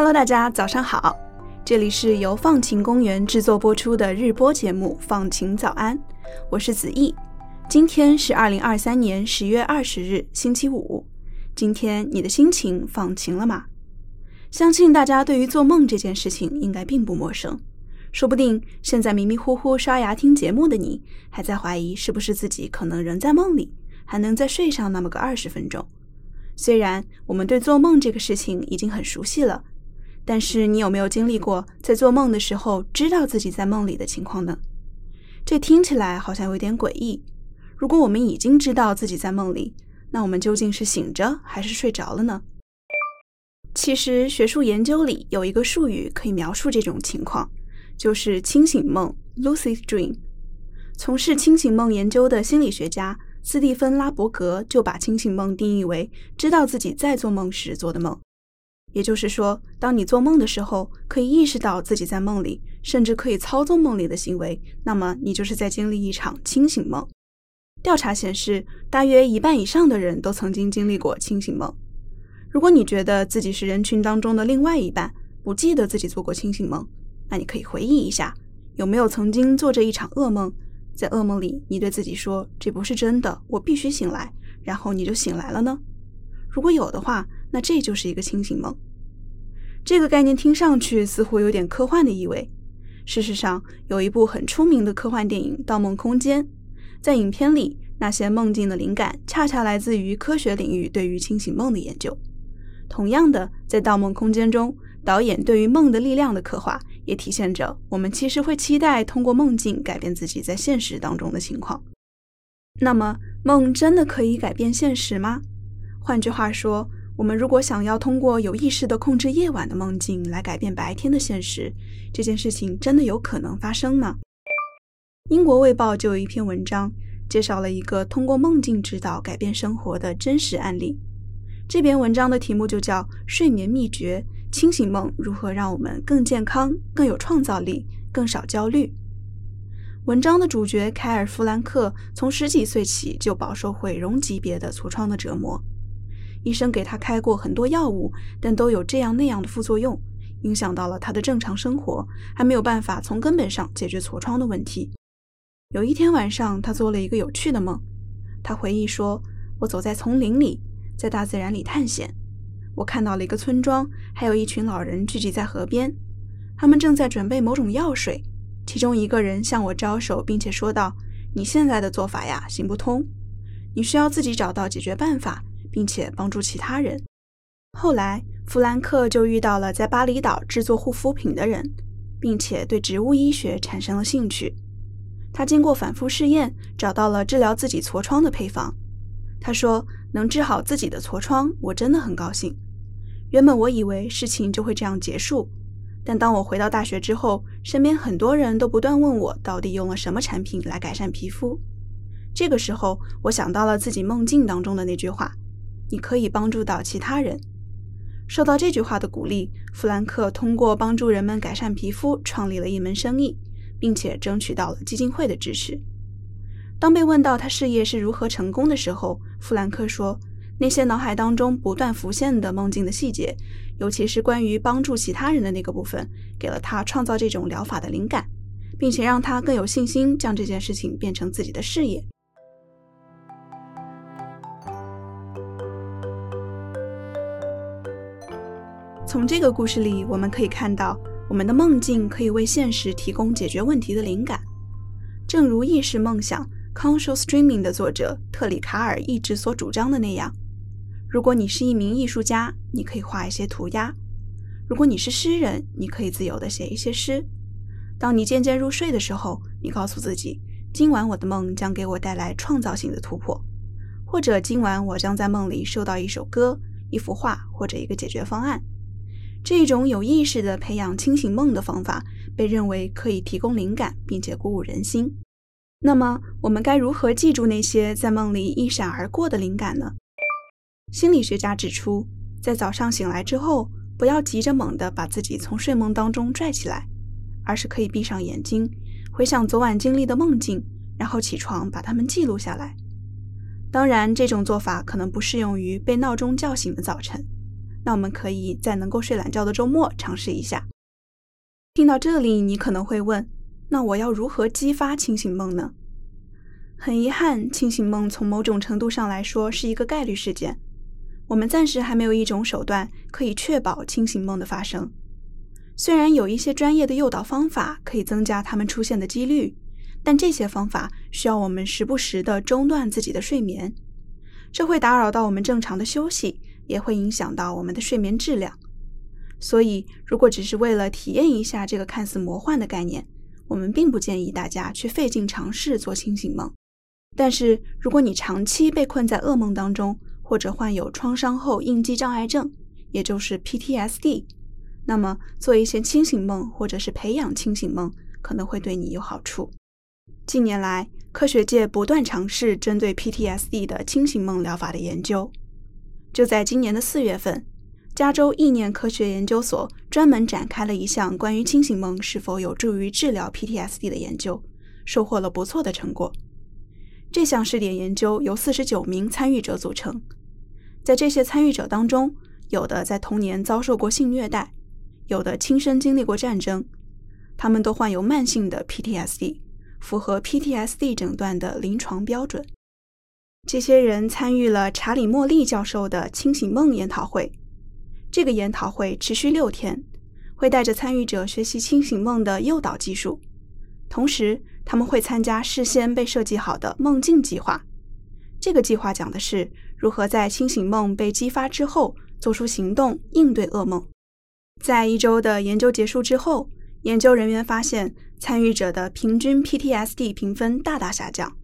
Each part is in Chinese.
Hello，大家早上好，这里是由放晴公园制作播出的日播节目《放晴早安》，我是子毅。今天是二零二三年十月二十日，星期五。今天你的心情放晴了吗？相信大家对于做梦这件事情应该并不陌生，说不定现在迷迷糊糊刷牙听节目的你，还在怀疑是不是自己可能仍在梦里，还能再睡上那么个二十分钟。虽然我们对做梦这个事情已经很熟悉了，但是你有没有经历过在做梦的时候知道自己在梦里的情况呢？这听起来好像有点诡异。如果我们已经知道自己在梦里，那我们究竟是醒着还是睡着了呢？其实学术研究里有一个术语可以描述这种情况，就是清醒梦 （lucid dream）。从事清醒梦研究的心理学家。斯蒂芬·拉伯格就把清醒梦定义为知道自己在做梦时做的梦，也就是说，当你做梦的时候，可以意识到自己在梦里，甚至可以操纵梦里的行为，那么你就是在经历一场清醒梦。调查显示，大约一半以上的人都曾经经历过清醒梦。如果你觉得自己是人群当中的另外一半，不记得自己做过清醒梦，那你可以回忆一下，有没有曾经做着一场噩梦。在噩梦里，你对自己说：“这不是真的，我必须醒来。”然后你就醒来了呢？如果有的话，那这就是一个清醒梦。这个概念听上去似乎有点科幻的意味。事实上，有一部很出名的科幻电影《盗梦空间》。在影片里，那些梦境的灵感恰恰来自于科学领域对于清醒梦的研究。同样的，在《盗梦空间》中，导演对于梦的力量的刻画。也体现着我们其实会期待通过梦境改变自己在现实当中的情况。那么，梦真的可以改变现实吗？换句话说，我们如果想要通过有意识的控制夜晚的梦境来改变白天的现实，这件事情真的有可能发生吗？英国卫报就有一篇文章介绍了一个通过梦境指导改变生活的真实案例。这篇文章的题目就叫《睡眠秘诀》。清醒梦如何让我们更健康、更有创造力、更少焦虑？文章的主角凯尔·弗兰克从十几岁起就饱受毁容级别的痤疮的折磨，医生给他开过很多药物，但都有这样那样的副作用，影响到了他的正常生活，还没有办法从根本上解决痤疮的问题。有一天晚上，他做了一个有趣的梦。他回忆说：“我走在丛林里，在大自然里探险。”我看到了一个村庄，还有一群老人聚集在河边，他们正在准备某种药水。其中一个人向我招手，并且说道：“你现在的做法呀，行不通。你需要自己找到解决办法，并且帮助其他人。”后来，弗兰克就遇到了在巴厘岛制作护肤品的人，并且对植物医学产生了兴趣。他经过反复试验，找到了治疗自己痤疮的配方。他说。能治好自己的痤疮，我真的很高兴。原本我以为事情就会这样结束，但当我回到大学之后，身边很多人都不断问我到底用了什么产品来改善皮肤。这个时候，我想到了自己梦境当中的那句话：“你可以帮助到其他人。”受到这句话的鼓励，弗兰克通过帮助人们改善皮肤，创立了一门生意，并且争取到了基金会的支持。当被问到他事业是如何成功的时候，弗兰克说：“那些脑海当中不断浮现的梦境的细节，尤其是关于帮助其他人的那个部分，给了他创造这种疗法的灵感，并且让他更有信心将这件事情变成自己的事业。”从这个故事里，我们可以看到，我们的梦境可以为现实提供解决问题的灵感，正如意识梦想。Conscious Dreaming 的作者特里卡尔一直所主张的那样，如果你是一名艺术家，你可以画一些涂鸦；如果你是诗人，你可以自由地写一些诗。当你渐渐入睡的时候，你告诉自己，今晚我的梦将给我带来创造性的突破，或者今晚我将在梦里收到一首歌、一幅画或者一个解决方案。这种有意识的培养清醒梦的方法，被认为可以提供灵感，并且鼓舞人心。那么，我们该如何记住那些在梦里一闪而过的灵感呢？心理学家指出，在早上醒来之后，不要急着猛地把自己从睡梦当中拽起来，而是可以闭上眼睛，回想昨晚经历的梦境，然后起床把它们记录下来。当然，这种做法可能不适用于被闹钟叫醒的早晨。那我们可以在能够睡懒觉的周末尝试一下。听到这里，你可能会问：那我要如何激发清醒梦呢？很遗憾，清醒梦从某种程度上来说是一个概率事件。我们暂时还没有一种手段可以确保清醒梦的发生。虽然有一些专业的诱导方法可以增加它们出现的几率，但这些方法需要我们时不时地中断自己的睡眠，这会打扰到我们正常的休息，也会影响到我们的睡眠质量。所以，如果只是为了体验一下这个看似魔幻的概念，我们并不建议大家去费劲尝试做清醒梦。但是，如果你长期被困在噩梦当中，或者患有创伤后应激障碍症，也就是 PTSD，那么做一些清醒梦或者是培养清醒梦可能会对你有好处。近年来，科学界不断尝试针对 PTSD 的清醒梦疗法的研究。就在今年的四月份，加州意念科学研究所专门展开了一项关于清醒梦是否有助于治疗 PTSD 的研究，收获了不错的成果。这项试点研究由四十九名参与者组成。在这些参与者当中，有的在童年遭受过性虐待，有的亲身经历过战争，他们都患有慢性的 PTSD，符合 PTSD 诊断的临床标准。这些人参与了查理·莫利教授的清醒梦研讨会。这个研讨会持续六天，会带着参与者学习清醒梦的诱导技术，同时他们会参加事先被设计好的梦境计划。这个计划讲的是。如何在清醒梦被激发之后做出行动应对噩梦？在一周的研究结束之后，研究人员发现参与者的平均 PTSD 评分大大下降，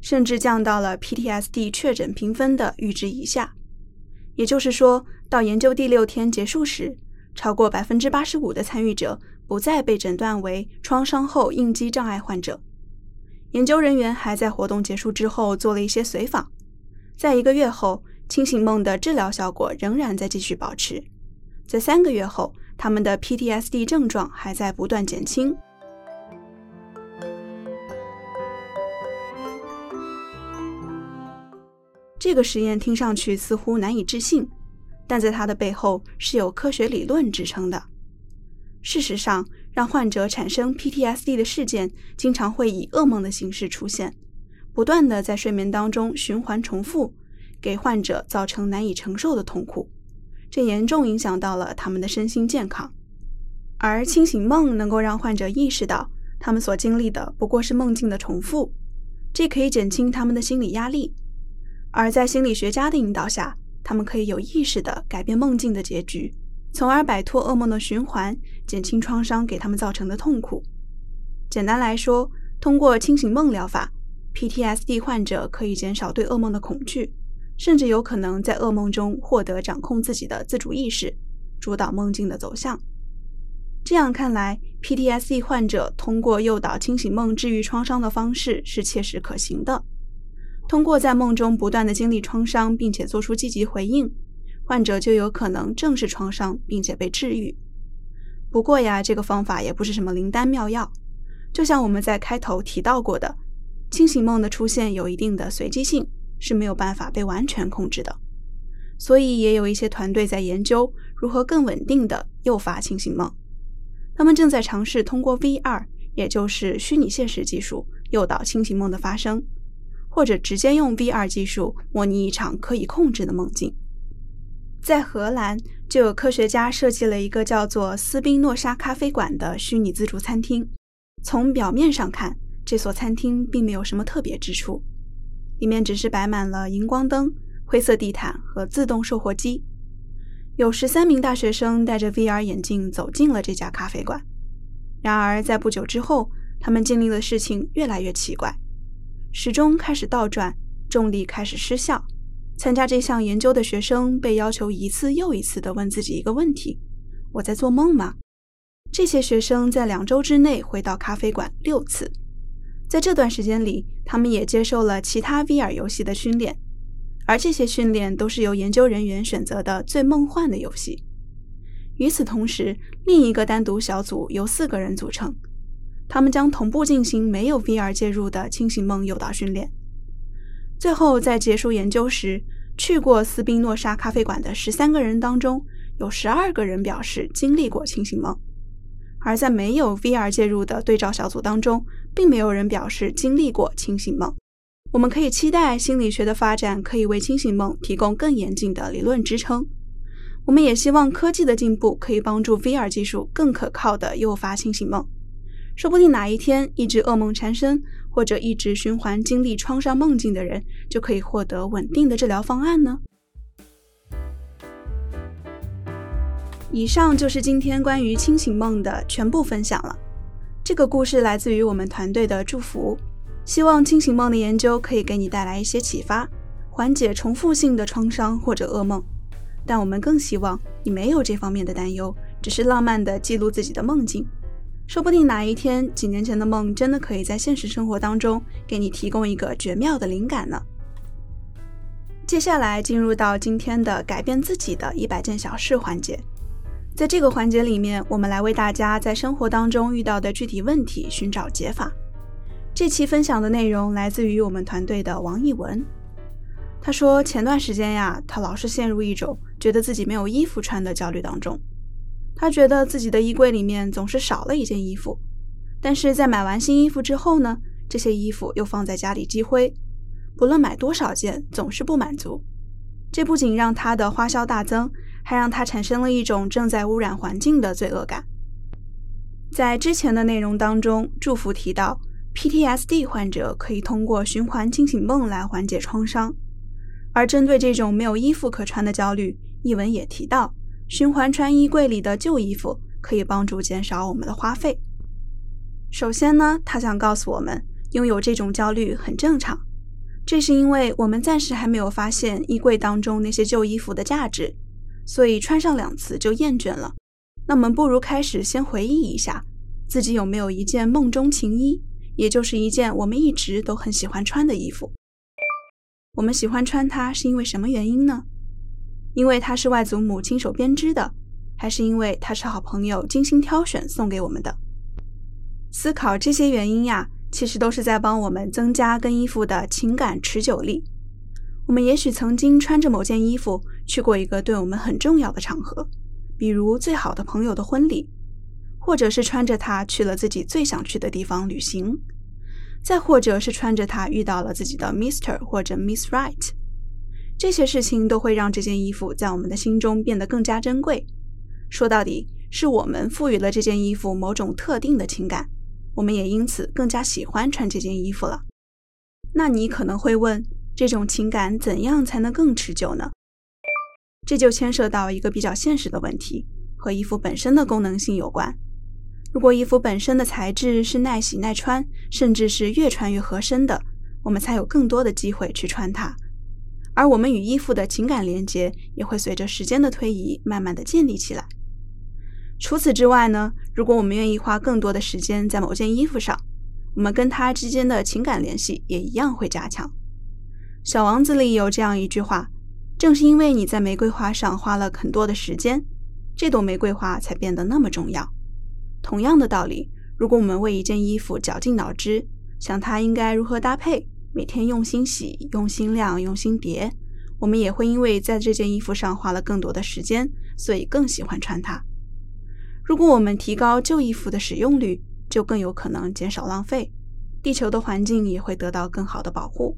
甚至降到了 PTSD 确诊评分的阈值以下。也就是说，到研究第六天结束时，超过百分之八十五的参与者不再被诊断为创伤后应激障碍患者。研究人员还在活动结束之后做了一些随访。在一个月后，清醒梦的治疗效果仍然在继续保持。在三个月后，他们的 PTSD 症状还在不断减轻。这个实验听上去似乎难以置信，但在它的背后是有科学理论支撑的。事实上，让患者产生 PTSD 的事件经常会以噩梦的形式出现。不断的在睡眠当中循环重复，给患者造成难以承受的痛苦，这严重影响到了他们的身心健康。而清醒梦能够让患者意识到，他们所经历的不过是梦境的重复，这可以减轻他们的心理压力。而在心理学家的引导下，他们可以有意识的改变梦境的结局，从而摆脱噩梦的循环，减轻创伤给他们造成的痛苦。简单来说，通过清醒梦疗法。PTSD 患者可以减少对噩梦的恐惧，甚至有可能在噩梦中获得掌控自己的自主意识，主导梦境的走向。这样看来，PTSD 患者通过诱导清醒梦治愈创伤的方式是切实可行的。通过在梦中不断的经历创伤，并且做出积极回应，患者就有可能正视创伤，并且被治愈。不过呀，这个方法也不是什么灵丹妙药，就像我们在开头提到过的。清醒梦的出现有一定的随机性，是没有办法被完全控制的，所以也有一些团队在研究如何更稳定的诱发清醒梦。他们正在尝试通过 VR，也就是虚拟现实技术，诱导清醒梦的发生，或者直接用 VR 技术模拟一场可以控制的梦境。在荷兰，就有科学家设计了一个叫做斯宾诺莎咖啡馆的虚拟自助餐厅。从表面上看，这所餐厅并没有什么特别之处，里面只是摆满了荧光灯、灰色地毯和自动售货机。有十三名大学生戴着 VR 眼镜走进了这家咖啡馆。然而，在不久之后，他们经历的事情越来越奇怪：时钟开始倒转，重力开始失效。参加这项研究的学生被要求一次又一次地问自己一个问题：“我在做梦吗？”这些学生在两周之内回到咖啡馆六次。在这段时间里，他们也接受了其他 VR 游戏的训练，而这些训练都是由研究人员选择的最梦幻的游戏。与此同时，另一个单独小组由四个人组成，他们将同步进行没有 VR 介入的清醒梦诱导训练。最后，在结束研究时，去过斯宾诺莎咖啡馆的十三个人当中，有十二个人表示经历过清醒梦；而在没有 VR 介入的对照小组当中，并没有人表示经历过清醒梦。我们可以期待心理学的发展可以为清醒梦提供更严谨的理论支撑。我们也希望科技的进步可以帮助 VR 技术更可靠地诱发清醒梦。说不定哪一天，一直噩梦缠身或者一直循环经历创伤梦境的人，就可以获得稳定的治疗方案呢。以上就是今天关于清醒梦的全部分享了。这个故事来自于我们团队的祝福。希望清醒梦的研究可以给你带来一些启发，缓解重复性的创伤或者噩梦。但我们更希望你没有这方面的担忧，只是浪漫的记录自己的梦境。说不定哪一天，几年前的梦真的可以在现实生活当中给你提供一个绝妙的灵感呢。接下来进入到今天的改变自己的一百件小事环节，在这个环节里面，我们来为大家在生活当中遇到的具体问题寻找解法。这期分享的内容来自于我们团队的王艺文。他说，前段时间呀，他老是陷入一种觉得自己没有衣服穿的焦虑当中。他觉得自己的衣柜里面总是少了一件衣服，但是在买完新衣服之后呢，这些衣服又放在家里积灰。不论买多少件，总是不满足。这不仅让他的花销大增，还让他产生了一种正在污染环境的罪恶感。在之前的内容当中，祝福提到。PTSD 患者可以通过循环清醒梦来缓解创伤，而针对这种没有衣服可穿的焦虑，译文也提到，循环穿衣柜里的旧衣服可以帮助减少我们的花费。首先呢，他想告诉我们，拥有这种焦虑很正常，这是因为我们暂时还没有发现衣柜当中那些旧衣服的价值，所以穿上两次就厌倦了。那我们不如开始先回忆一下，自己有没有一件梦中情衣。也就是一件我们一直都很喜欢穿的衣服。我们喜欢穿它是因为什么原因呢？因为它是外祖母亲手编织的，还是因为它是好朋友精心挑选送给我们的？思考这些原因呀，其实都是在帮我们增加跟衣服的情感持久力。我们也许曾经穿着某件衣服去过一个对我们很重要的场合，比如最好的朋友的婚礼。或者是穿着它去了自己最想去的地方旅行，再或者是穿着它遇到了自己的 Mister 或者 Miss Right，这些事情都会让这件衣服在我们的心中变得更加珍贵。说到底，是我们赋予了这件衣服某种特定的情感，我们也因此更加喜欢穿这件衣服了。那你可能会问，这种情感怎样才能更持久呢？这就牵涉到一个比较现实的问题，和衣服本身的功能性有关。如果衣服本身的材质是耐洗耐穿，甚至是越穿越合身的，我们才有更多的机会去穿它。而我们与衣服的情感连接也会随着时间的推移，慢慢的建立起来。除此之外呢，如果我们愿意花更多的时间在某件衣服上，我们跟它之间的情感联系也一样会加强。小王子里有这样一句话：正是因为你在玫瑰花上花了很多的时间，这朵玫瑰花才变得那么重要。同样的道理，如果我们为一件衣服绞尽脑汁，想它应该如何搭配，每天用心洗、用心晾、用心叠，我们也会因为在这件衣服上花了更多的时间，所以更喜欢穿它。如果我们提高旧衣服的使用率，就更有可能减少浪费，地球的环境也会得到更好的保护。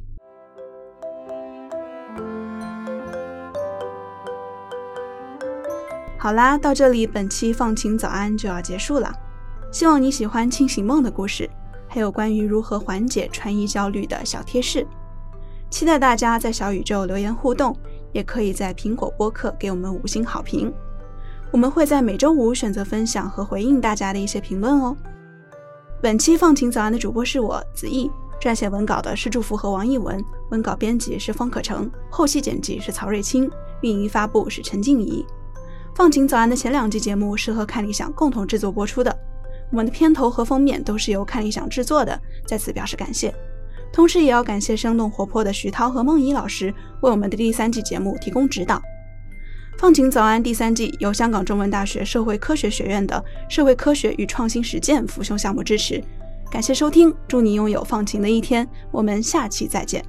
好啦，到这里，本期放晴早安就要结束了。希望你喜欢清醒梦的故事，还有关于如何缓解穿衣焦虑的小贴士。期待大家在小宇宙留言互动，也可以在苹果播客给我们五星好评。我们会在每周五选择分享和回应大家的一些评论哦。本期放晴早安的主播是我子毅，撰写文稿的是祝福和王艺文，文稿编辑是方可成，后期剪辑是曹瑞清，运营发布是陈静怡。放晴早安的前两季节目是和看理想共同制作播出的，我们的片头和封面都是由看理想制作的，在此表示感谢。同时也要感谢生动活泼的徐涛和梦怡老师为我们的第三季节目提供指导。放晴早安第三季由香港中文大学社会科学学院的社会科学与创新实践辅修项目支持，感谢收听，祝你拥有放晴的一天，我们下期再见。